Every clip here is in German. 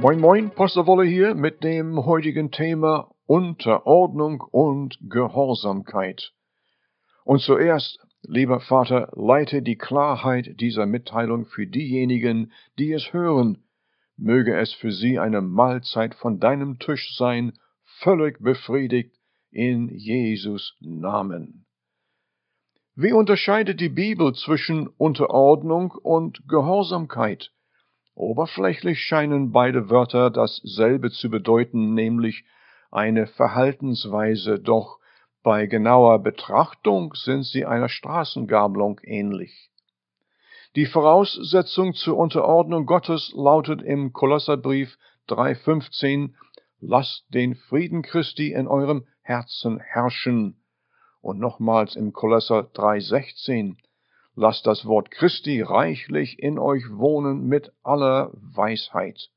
Moin Moin, Pastor Wolle hier mit dem heutigen Thema Unterordnung und Gehorsamkeit. Und zuerst, lieber Vater, leite die Klarheit dieser Mitteilung für diejenigen, die es hören. Möge es für sie eine Mahlzeit von deinem Tisch sein, völlig befriedigt in Jesus Namen. Wie unterscheidet die Bibel zwischen Unterordnung und Gehorsamkeit? Oberflächlich scheinen beide Wörter dasselbe zu bedeuten, nämlich eine Verhaltensweise, doch bei genauer Betrachtung sind sie einer Straßengabelung ähnlich. Die Voraussetzung zur Unterordnung Gottes lautet im Kolosserbrief 3,15 Lasst den Frieden Christi in eurem Herzen herrschen. Und nochmals im Kolosser 3,16 lasst das Wort Christi reichlich in euch wohnen mit aller Weisheit.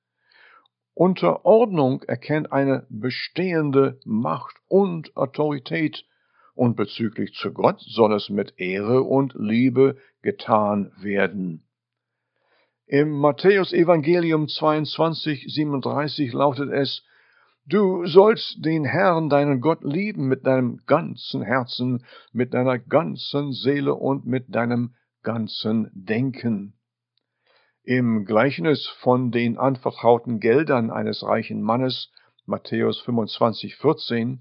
Unterordnung erkennt eine bestehende Macht und Autorität, und bezüglich zu Gott soll es mit Ehre und Liebe getan werden. Im Matthäus Evangelium 22, 37 lautet es, Du sollst den Herrn, deinen Gott, lieben mit deinem ganzen Herzen, mit deiner ganzen Seele und mit deinem ganzen Denken. Im Gleichnis von den anvertrauten Geldern eines reichen Mannes, Matthäus 25, 14,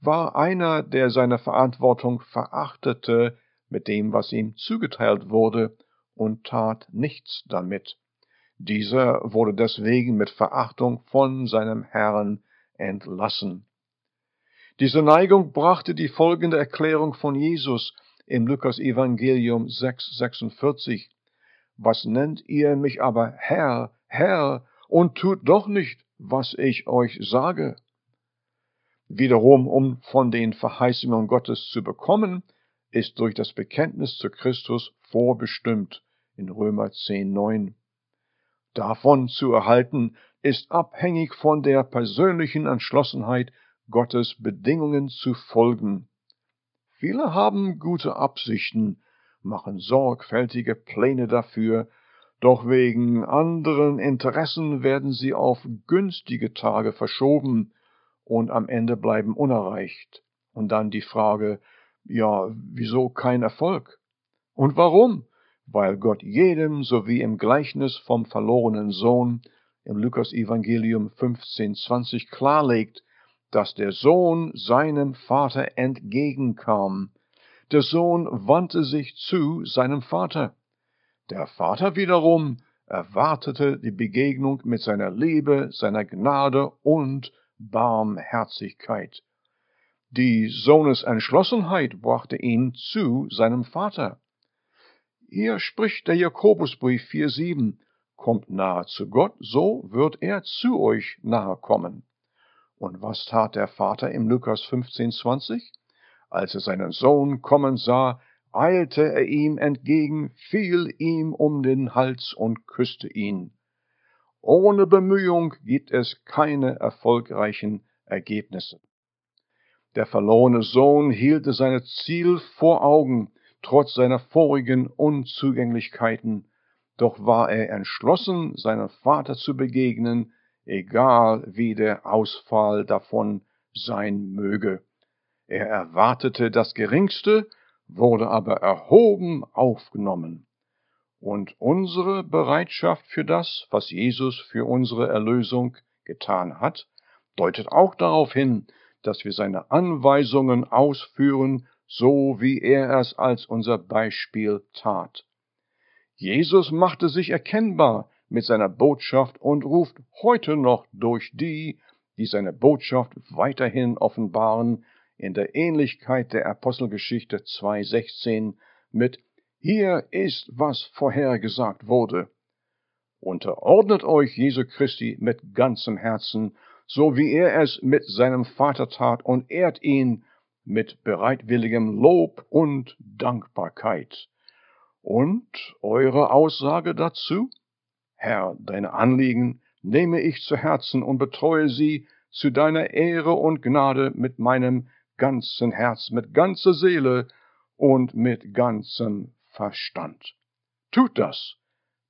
war einer, der seine Verantwortung verachtete mit dem, was ihm zugeteilt wurde, und tat nichts damit. Dieser wurde deswegen mit Verachtung von seinem Herrn entlassen. Diese Neigung brachte die folgende Erklärung von Jesus im Lukas Evangelium 6,46. Was nennt ihr mich aber Herr, Herr, und tut doch nicht, was ich euch sage? Wiederum, um von den Verheißungen Gottes zu bekommen, ist durch das Bekenntnis zu Christus vorbestimmt in Römer 10,9. Davon zu erhalten, ist abhängig von der persönlichen Entschlossenheit, Gottes Bedingungen zu folgen. Viele haben gute Absichten, machen sorgfältige Pläne dafür, doch wegen anderen Interessen werden sie auf günstige Tage verschoben und am Ende bleiben unerreicht. Und dann die Frage, ja, wieso kein Erfolg? Und warum? Weil Gott jedem, so wie im Gleichnis vom verlorenen Sohn, im Lukas Evangelium 15,20 klarlegt, dass der Sohn seinem Vater entgegenkam. Der Sohn wandte sich zu seinem Vater. Der Vater wiederum erwartete die Begegnung mit seiner Liebe, seiner Gnade und Barmherzigkeit. Die Sohnesentschlossenheit brachte ihn zu seinem Vater. Hier spricht der Jakobusbrief 4,7 kommt nahe zu Gott, so wird er zu euch nahe kommen. Und was tat der Vater im Lukas 15,20? Als er seinen Sohn kommen sah, eilte er ihm entgegen, fiel ihm um den Hals und küsste ihn. Ohne Bemühung gibt es keine erfolgreichen Ergebnisse. Der verlorene Sohn hielt sein Ziel vor Augen, trotz seiner vorigen Unzugänglichkeiten, doch war er entschlossen, seinem Vater zu begegnen, egal wie der Ausfall davon sein möge. Er erwartete das Geringste, wurde aber erhoben aufgenommen. Und unsere Bereitschaft für das, was Jesus für unsere Erlösung getan hat, deutet auch darauf hin, dass wir seine Anweisungen ausführen, so wie er es als unser Beispiel tat. Jesus machte sich erkennbar mit seiner Botschaft und ruft heute noch durch die, die seine Botschaft weiterhin offenbaren, in der Ähnlichkeit der Apostelgeschichte 2.16 mit Hier ist, was vorhergesagt wurde. Unterordnet euch Jesu Christi mit ganzem Herzen, so wie er es mit seinem Vater tat, und ehrt ihn mit bereitwilligem Lob und Dankbarkeit. Und eure Aussage dazu? Herr, deine Anliegen nehme ich zu Herzen und betreue sie zu deiner Ehre und Gnade mit meinem ganzen Herz, mit ganzer Seele und mit ganzem Verstand. Tut das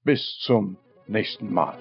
bis zum nächsten Mal.